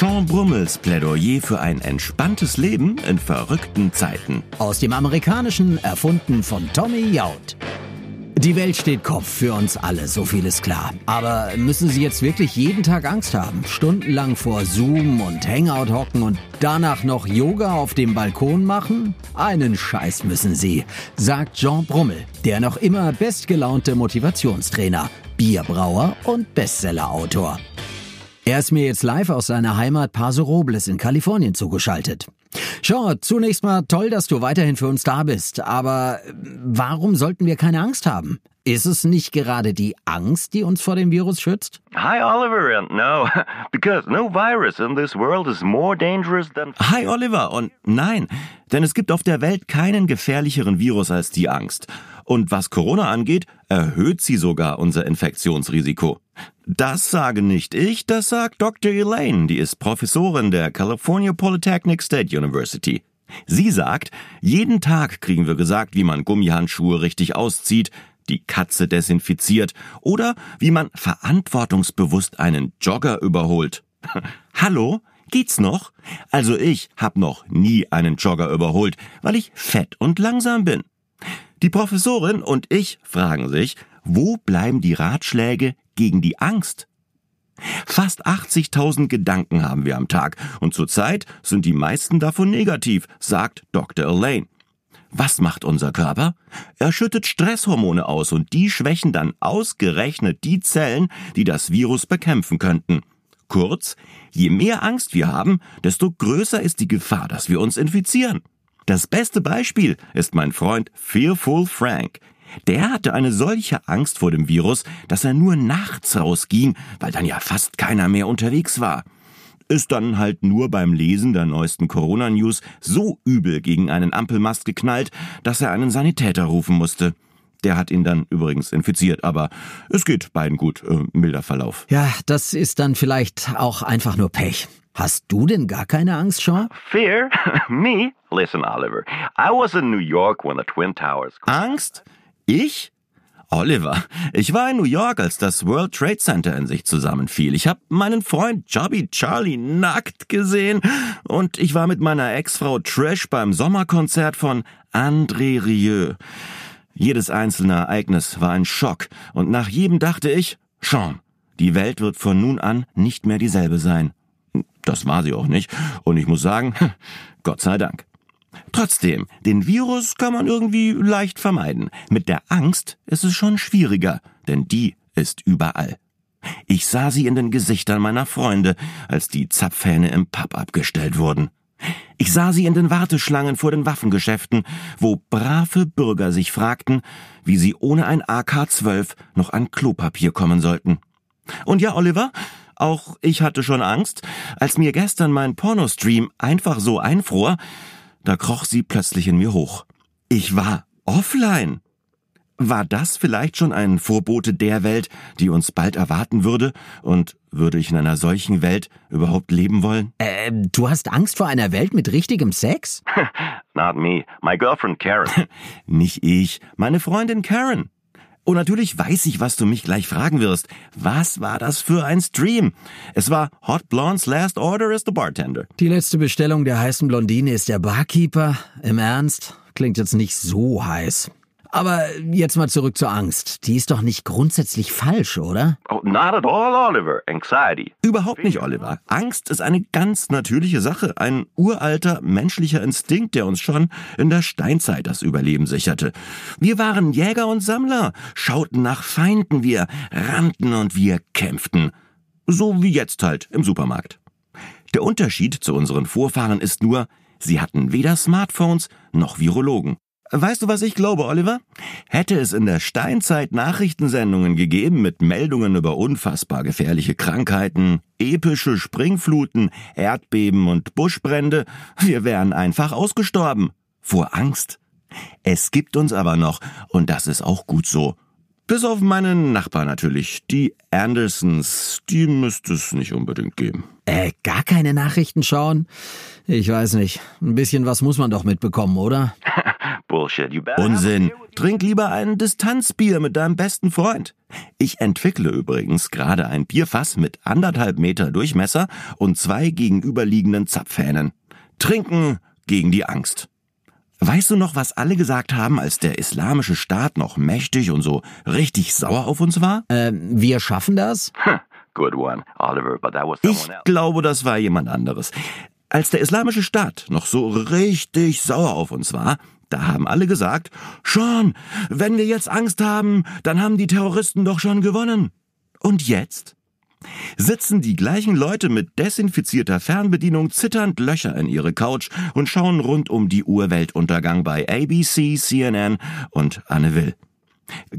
Sean Brummels Plädoyer für ein entspanntes Leben in verrückten Zeiten. Aus dem Amerikanischen erfunden von Tommy Jaud. Die Welt steht Kopf für uns alle, so viel ist klar. Aber müssen Sie jetzt wirklich jeden Tag Angst haben? Stundenlang vor Zoom und Hangout hocken und danach noch Yoga auf dem Balkon machen? Einen Scheiß müssen Sie, sagt Jean Brummel, der noch immer bestgelaunte Motivationstrainer, Bierbrauer und Bestsellerautor. Er ist mir jetzt live aus seiner Heimat Paso Robles in Kalifornien zugeschaltet. Sean, zunächst mal toll, dass du weiterhin für uns da bist, aber warum sollten wir keine Angst haben? Ist es nicht gerade die Angst, die uns vor dem Virus schützt? Hi, Oliver, and no, because no virus in this world is more dangerous than. Hi Oliver und nein, denn es gibt auf der Welt keinen gefährlicheren Virus als die Angst. Und was Corona angeht, erhöht sie sogar unser Infektionsrisiko. Das sage nicht ich, das sagt Dr. Elaine, die ist Professorin der California Polytechnic State University. Sie sagt, jeden Tag kriegen wir gesagt, wie man Gummihandschuhe richtig auszieht, die Katze desinfiziert oder wie man verantwortungsbewusst einen Jogger überholt. Hallo? Geht's noch? Also ich hab noch nie einen Jogger überholt, weil ich fett und langsam bin. Die Professorin und ich fragen sich, wo bleiben die Ratschläge gegen die Angst? Fast 80.000 Gedanken haben wir am Tag und zurzeit sind die meisten davon negativ, sagt Dr. Elaine. Was macht unser Körper? Er schüttet Stresshormone aus und die schwächen dann ausgerechnet die Zellen, die das Virus bekämpfen könnten. Kurz, je mehr Angst wir haben, desto größer ist die Gefahr, dass wir uns infizieren. Das beste Beispiel ist mein Freund Fearful Frank. Der hatte eine solche Angst vor dem Virus, dass er nur nachts rausging, weil dann ja fast keiner mehr unterwegs war. Ist dann halt nur beim Lesen der neuesten Corona-News so übel gegen einen Ampelmast geknallt, dass er einen Sanitäter rufen musste. Der hat ihn dann übrigens infiziert, aber es geht beiden gut, äh, milder Verlauf. Ja, das ist dann vielleicht auch einfach nur Pech. Hast du denn gar keine Angst, Sean? Fear? Me? Listen, Oliver. I was in New York when the Twin Towers. Angst? Ich? Oliver, ich war in New York, als das World Trade Center in sich zusammenfiel. Ich habe meinen Freund Jobby Charlie nackt gesehen und ich war mit meiner Ex-Frau Trish beim Sommerkonzert von André Rieu. Jedes einzelne Ereignis war ein Schock und nach jedem dachte ich, Sean, die Welt wird von nun an nicht mehr dieselbe sein. Das war sie auch nicht. Und ich muss sagen, Gott sei Dank. Trotzdem, den Virus kann man irgendwie leicht vermeiden. Mit der Angst ist es schon schwieriger, denn die ist überall. Ich sah sie in den Gesichtern meiner Freunde, als die Zapfhähne im Pub abgestellt wurden. Ich sah sie in den Warteschlangen vor den Waffengeschäften, wo brave Bürger sich fragten, wie sie ohne ein AK-12 noch an Klopapier kommen sollten. Und ja, Oliver, auch ich hatte schon Angst, als mir gestern mein Pornostream einfach so einfror, da kroch sie plötzlich in mir hoch. Ich war offline. War das vielleicht schon ein Vorbote der Welt, die uns bald erwarten würde? Und würde ich in einer solchen Welt überhaupt leben wollen? Äh, du hast Angst vor einer Welt mit richtigem Sex? Not me. My girlfriend Karen. Nicht ich, meine Freundin Karen. Und natürlich weiß ich, was du mich gleich fragen wirst. Was war das für ein Stream? Es war Hot Blondes Last Order is the Bartender. Die letzte Bestellung der heißen Blondine ist der Barkeeper. Im Ernst? Klingt jetzt nicht so heiß. Aber jetzt mal zurück zur Angst. Die ist doch nicht grundsätzlich falsch, oder? Oh, not at all, Oliver. Anxiety. Überhaupt nicht, Oliver. Angst ist eine ganz natürliche Sache, ein uralter menschlicher Instinkt, der uns schon in der Steinzeit das Überleben sicherte. Wir waren Jäger und Sammler, schauten nach Feinden, wir rannten und wir kämpften. So wie jetzt halt im Supermarkt. Der Unterschied zu unseren Vorfahren ist nur, sie hatten weder Smartphones noch Virologen. Weißt du, was ich glaube, Oliver? Hätte es in der Steinzeit Nachrichtensendungen gegeben mit Meldungen über unfassbar gefährliche Krankheiten, epische Springfluten, Erdbeben und Buschbrände, wir wären einfach ausgestorben. Vor Angst. Es gibt uns aber noch, und das ist auch gut so. Bis auf meinen Nachbar natürlich. Die Andersons, die müsste es nicht unbedingt geben. Äh, gar keine Nachrichten schauen? Ich weiß nicht. Ein bisschen was muss man doch mitbekommen, oder? Bullshit. You better Unsinn. Trink lieber ein Distanzbier mit deinem besten Freund. Ich entwickle übrigens gerade ein Bierfass mit anderthalb Meter Durchmesser und zwei gegenüberliegenden Zapfhähnen. Trinken gegen die Angst. Weißt du noch, was alle gesagt haben, als der islamische Staat noch mächtig und so richtig sauer auf uns war? Ähm, wir schaffen das? Good one, Oliver, but that was Ich glaube, das war jemand anderes. Als der islamische Staat noch so richtig sauer auf uns war, da haben alle gesagt, schon, wenn wir jetzt Angst haben, dann haben die Terroristen doch schon gewonnen. Und jetzt? Sitzen die gleichen Leute mit desinfizierter Fernbedienung zitternd Löcher in ihre Couch und schauen rund um die Uhr Weltuntergang bei ABC, CNN und Anne Will.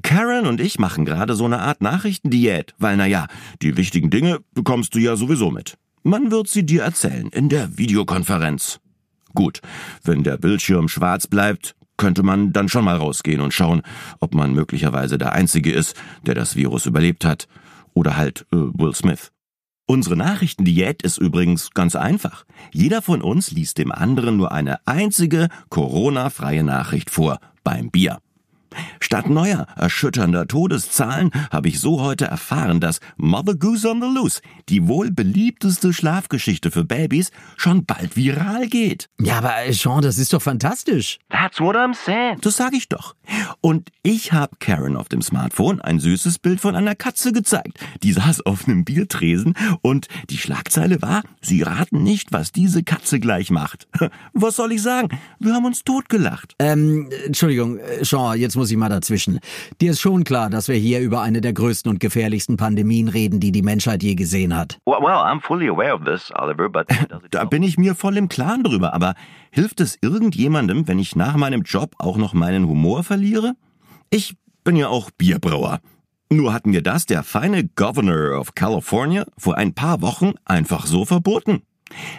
Karen und ich machen gerade so eine Art Nachrichtendiät, weil na ja, die wichtigen Dinge bekommst du ja sowieso mit. Man wird sie dir erzählen in der Videokonferenz. Gut, wenn der Bildschirm schwarz bleibt, könnte man dann schon mal rausgehen und schauen, ob man möglicherweise der Einzige ist, der das Virus überlebt hat. Oder halt äh, Will Smith. Unsere Nachrichtendiät ist übrigens ganz einfach. Jeder von uns liest dem anderen nur eine einzige Corona-freie Nachricht vor beim Bier. Statt neuer, erschütternder Todeszahlen habe ich so heute erfahren, dass Mother Goose on the Loose, die wohl beliebteste Schlafgeschichte für Babys, schon bald viral geht. Ja, aber äh, Sean, das ist doch fantastisch. That's what I'm saying. Das sage ich doch. Und ich habe Karen auf dem Smartphone ein süßes Bild von einer Katze gezeigt. Die saß auf einem Biertresen und die Schlagzeile war, Sie raten nicht, was diese Katze gleich macht. Was soll ich sagen? Wir haben uns totgelacht. Ähm, Entschuldigung, äh, Sean, jetzt muss ich mal dazwischen. Dir ist schon klar, dass wir hier über eine der größten und gefährlichsten Pandemien reden, die die Menschheit je gesehen hat. Well, well, I'm fully aware of this, Oliver, but does it Da bin ich mir voll im Klaren drüber, aber hilft es irgendjemandem, wenn ich nach meinem Job auch noch meinen Humor verliere? Ich bin ja auch Bierbrauer. Nur hat mir das der feine Governor of California vor ein paar Wochen einfach so verboten.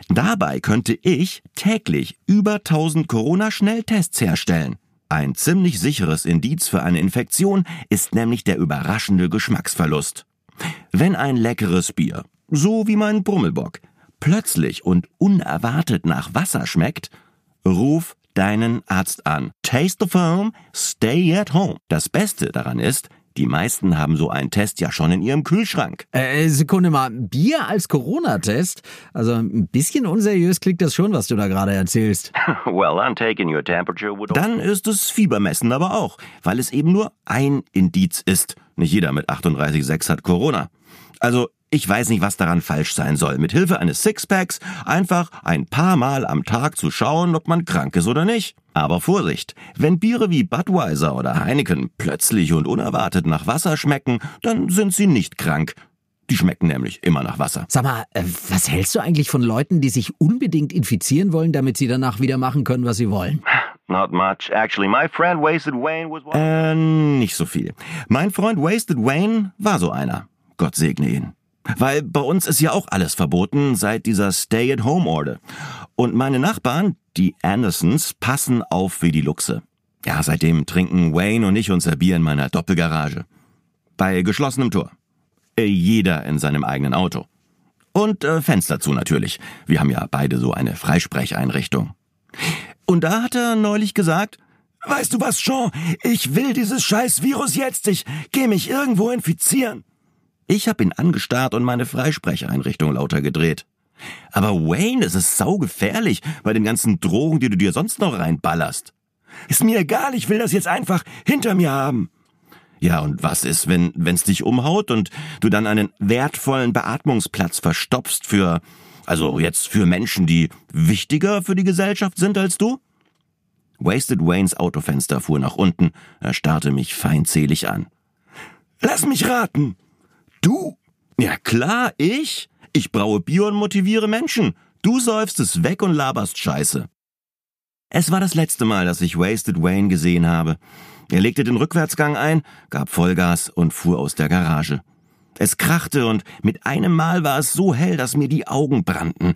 Dabei könnte ich täglich über 1000 Corona-Schnelltests herstellen. Ein ziemlich sicheres Indiz für eine Infektion ist nämlich der überraschende Geschmacksverlust. Wenn ein leckeres Bier, so wie mein Brummelbock, plötzlich und unerwartet nach Wasser schmeckt, ruf deinen Arzt an. Taste the foam, stay at home. Das Beste daran ist, die meisten haben so einen Test ja schon in ihrem Kühlschrank. Äh, Sekunde mal, Bier als Corona-Test? Also ein bisschen unseriös klingt das schon, was du da gerade erzählst. well, I'm taking your temperature Dann ist es Fiebermessen aber auch, weil es eben nur ein Indiz ist. Nicht jeder mit 38,6 hat Corona. Also, ich weiß nicht, was daran falsch sein soll. Mit Hilfe eines Sixpacks einfach ein paar Mal am Tag zu schauen, ob man krank ist oder nicht. Aber Vorsicht, wenn Biere wie Budweiser oder Heineken plötzlich und unerwartet nach Wasser schmecken, dann sind sie nicht krank. Die schmecken nämlich immer nach Wasser. Sag mal, äh, was hältst du eigentlich von Leuten, die sich unbedingt infizieren wollen, damit sie danach wieder machen können, was sie wollen? Not much. Actually, my friend Wasted Wayne was one. Äh, nicht so viel. Mein Freund Wasted Wayne war so einer. Gott segne ihn. Weil bei uns ist ja auch alles verboten seit dieser Stay-at-Home-Order. Und meine Nachbarn, die Andersons, passen auf wie die Luchse. Ja, seitdem trinken Wayne und ich unser Bier in meiner Doppelgarage. Bei geschlossenem Tor. Äh, jeder in seinem eigenen Auto. Und äh, Fenster zu natürlich. Wir haben ja beide so eine Freisprecheinrichtung. Und da hat er neulich gesagt, Weißt du was, Sean? Ich will dieses scheiß Virus jetzt. Ich geh mich irgendwo infizieren. Ich hab ihn angestarrt und meine Freisprecheinrichtung lauter gedreht. Aber Wayne, es ist saugefährlich bei den ganzen Drogen, die du dir sonst noch reinballerst. Ist mir egal, ich will das jetzt einfach hinter mir haben. Ja, und was ist, wenn wenn's dich umhaut und du dann einen wertvollen Beatmungsplatz verstopfst für, also jetzt für Menschen, die wichtiger für die Gesellschaft sind als du? Wasted Waynes Autofenster fuhr nach unten, er starrte mich feindselig an. Lass mich raten. Du? Ja klar, ich. Ich braue Bier und motiviere Menschen. Du säufst es weg und laberst Scheiße. Es war das letzte Mal, dass ich Wasted Wayne gesehen habe. Er legte den Rückwärtsgang ein, gab Vollgas und fuhr aus der Garage. Es krachte und mit einem Mal war es so hell, dass mir die Augen brannten.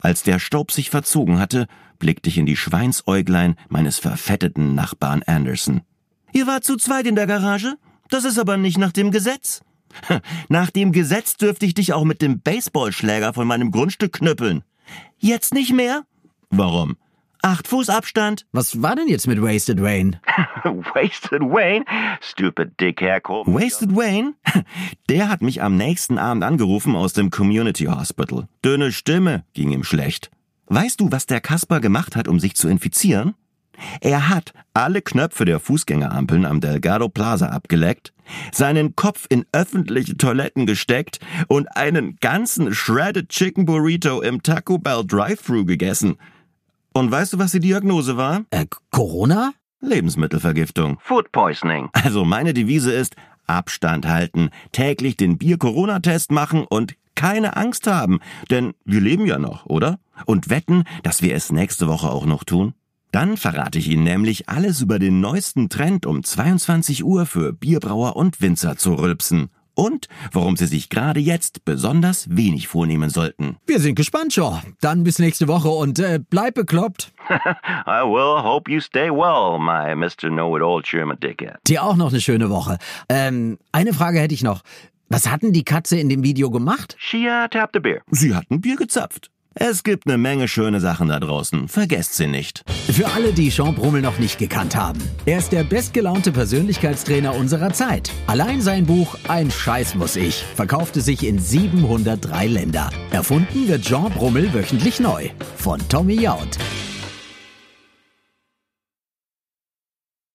Als der Staub sich verzogen hatte, blickte ich in die Schweinsäuglein meines verfetteten Nachbarn Anderson. Ihr wart zu zweit in der Garage? Das ist aber nicht nach dem Gesetz. Nach dem Gesetz dürfte ich dich auch mit dem Baseballschläger von meinem Grundstück knüppeln. Jetzt nicht mehr? Warum? Acht Fuß Abstand. Was war denn jetzt mit Wasted Wayne? Wasted Wayne? Stupid called me. Wasted Wayne? Der hat mich am nächsten Abend angerufen aus dem Community Hospital. Dünne Stimme, ging ihm schlecht. Weißt du, was der Kasper gemacht hat, um sich zu infizieren? Er hat alle Knöpfe der Fußgängerampeln am Delgado Plaza abgeleckt, seinen Kopf in öffentliche Toiletten gesteckt und einen ganzen Shredded Chicken Burrito im Taco Bell Drive-Thru gegessen. Und weißt du, was die Diagnose war? Äh, Corona? Lebensmittelvergiftung. Food poisoning. Also meine Devise ist Abstand halten, täglich den Bier-Corona-Test machen und keine Angst haben, denn wir leben ja noch, oder? Und wetten, dass wir es nächste Woche auch noch tun? Dann verrate ich Ihnen nämlich alles über den neuesten Trend um 22 Uhr für Bierbrauer und Winzer zu rülpsen. Und warum Sie sich gerade jetzt besonders wenig vornehmen sollten. Wir sind gespannt, Shaw. Dann bis nächste Woche und äh, bleib bekloppt. I will hope you stay well, my Mr. Know-it-all German dickhead. Dir auch noch eine schöne Woche. Ähm, eine Frage hätte ich noch. Was hatten die Katze in dem Video gemacht? She uh, tapped a beer. Sie hatten Bier gezapft. Es gibt eine Menge schöne Sachen da draußen. Vergesst sie nicht. Für alle, die Jean Brummel noch nicht gekannt haben. Er ist der bestgelaunte Persönlichkeitstrainer unserer Zeit. Allein sein Buch Ein Scheiß muss ich verkaufte sich in 703 Länder. Erfunden wird Jean Brummel wöchentlich neu. Von Tommy Jaud.